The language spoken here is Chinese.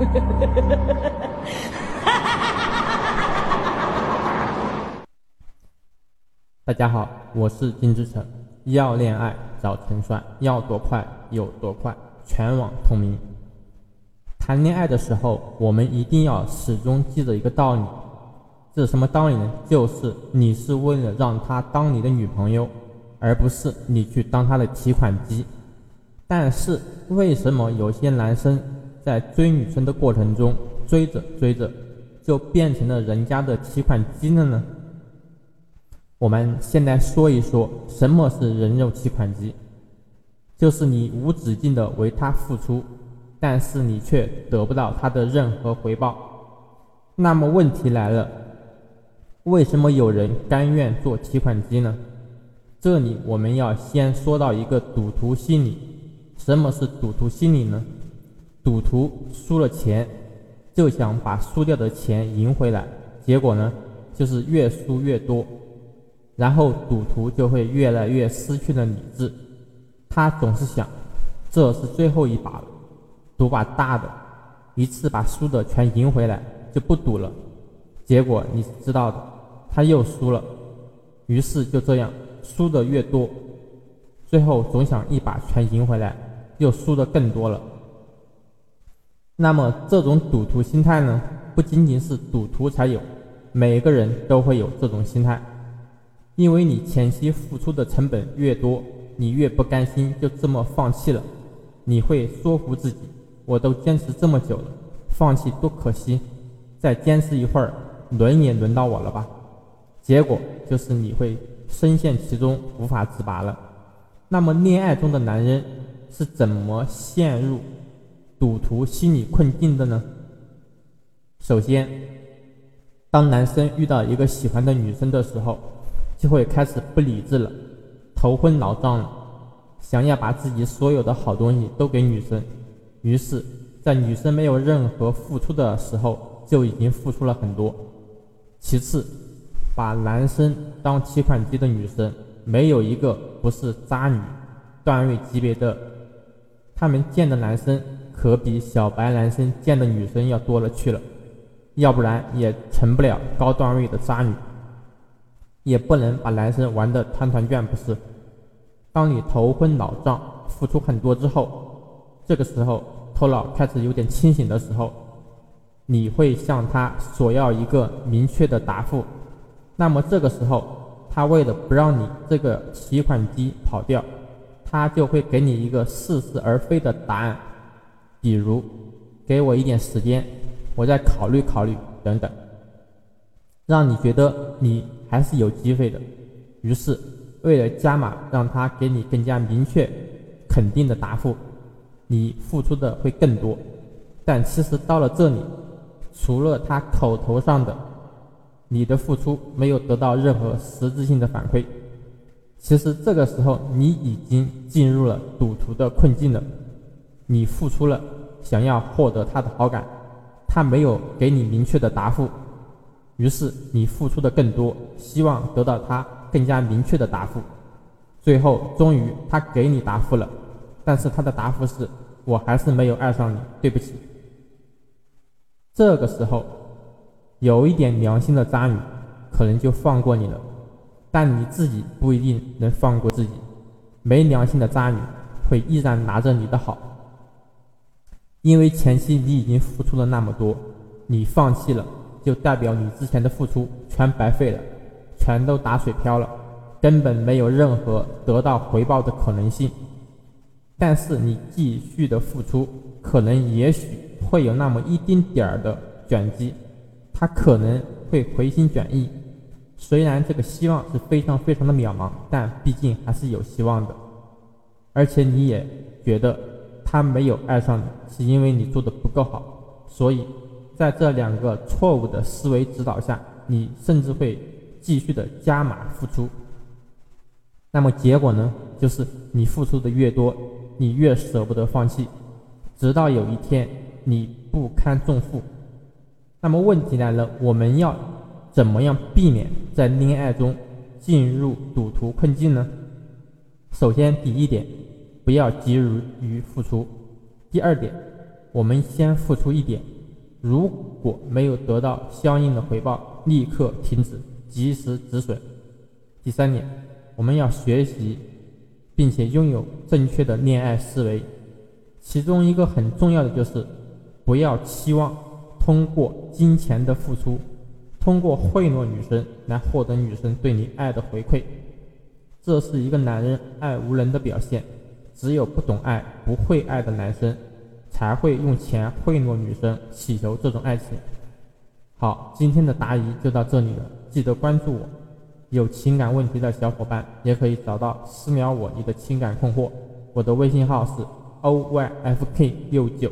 大家好，我是金志成。要恋爱找陈帅，要多快有多快，全网通明。谈恋爱的时候，我们一定要始终记着一个道理，这是什么道理呢？就是你是为了让她当你的女朋友，而不是你去当她的提款机。但是为什么有些男生在追女生的过程中，追着追着就变成了人家的提款机了呢？我们现在说一说什么是人肉提款机，就是你无止境的为他付出，但是你却得不到他的任何回报。那么问题来了，为什么有人甘愿做提款机呢？这里我们要先说到一个赌徒心理。什么是赌徒心理呢？赌徒输了钱，就想把输掉的钱赢回来，结果呢，就是越输越多，然后赌徒就会越来越失去了理智。他总是想，这是最后一把了，赌把大的，一次把输的全赢回来，就不赌了。结果你知道的，他又输了，于是就这样输的越多，最后总想一把全赢回来。又输的更多了。那么这种赌徒心态呢，不仅仅是赌徒才有，每个人都会有这种心态。因为你前期付出的成本越多，你越不甘心就这么放弃了。你会说服自己，我都坚持这么久了，放弃多可惜，再坚持一会儿，轮也轮到我了吧？结果就是你会深陷其中，无法自拔了。那么恋爱中的男人。是怎么陷入赌徒心理困境的呢？首先，当男生遇到一个喜欢的女生的时候，就会开始不理智了，头昏脑胀了，想要把自己所有的好东西都给女生。于是，在女生没有任何付出的时候，就已经付出了很多。其次，把男生当提款机的女生，没有一个不是渣女，段位级别的。他们见的男生可比小白男生见的女生要多了去了，要不然也成不了高段位的渣女，也不能把男生玩的团团转，不是？当你头昏脑胀、付出很多之后，这个时候头脑开始有点清醒的时候，你会向他索要一个明确的答复。那么这个时候，他为了不让你这个提款机跑掉。他就会给你一个似是而非的答案，比如给我一点时间，我再考虑考虑等等，让你觉得你还是有机会的。于是，为了加码，让他给你更加明确、肯定的答复，你付出的会更多。但其实到了这里，除了他口头上的，你的付出没有得到任何实质性的反馈。其实这个时候，你已经进入了赌徒的困境了。你付出了，想要获得他的好感，他没有给你明确的答复，于是你付出的更多，希望得到他更加明确的答复。最后，终于他给你答复了，但是他的答复是：我还是没有爱上你，对不起。这个时候，有一点良心的渣女，可能就放过你了。但你自己不一定能放过自己，没良心的渣女会依然拿着你的好，因为前期你已经付出了那么多，你放弃了，就代表你之前的付出全白费了，全都打水漂了，根本没有任何得到回报的可能性。但是你继续的付出，可能也许会有那么一丁点儿的转机，他可能会回心转意。虽然这个希望是非常非常的渺茫，但毕竟还是有希望的。而且你也觉得他没有爱上你，是因为你做的不够好。所以在这两个错误的思维指导下，你甚至会继续的加码付出。那么结果呢？就是你付出的越多，你越舍不得放弃，直到有一天你不堪重负。那么问题来了，我们要。怎么样避免在恋爱中进入赌徒困境呢？首先，第一点，不要急于于付出；第二点，我们先付出一点，如果没有得到相应的回报，立刻停止，及时止损。第三点，我们要学习并且拥有正确的恋爱思维，其中一个很重要的就是不要期望通过金钱的付出，通过贿赂女生来获得女生对你爱的回馈，这是一个男人爱无能的表现。只有不懂爱、不会爱的男生，才会用钱贿赂女生，祈求这种爱情。好，今天的答疑就到这里了，记得关注我。有情感问题的小伙伴也可以找到私聊我你的情感困惑，我的微信号是 o y f k 六九。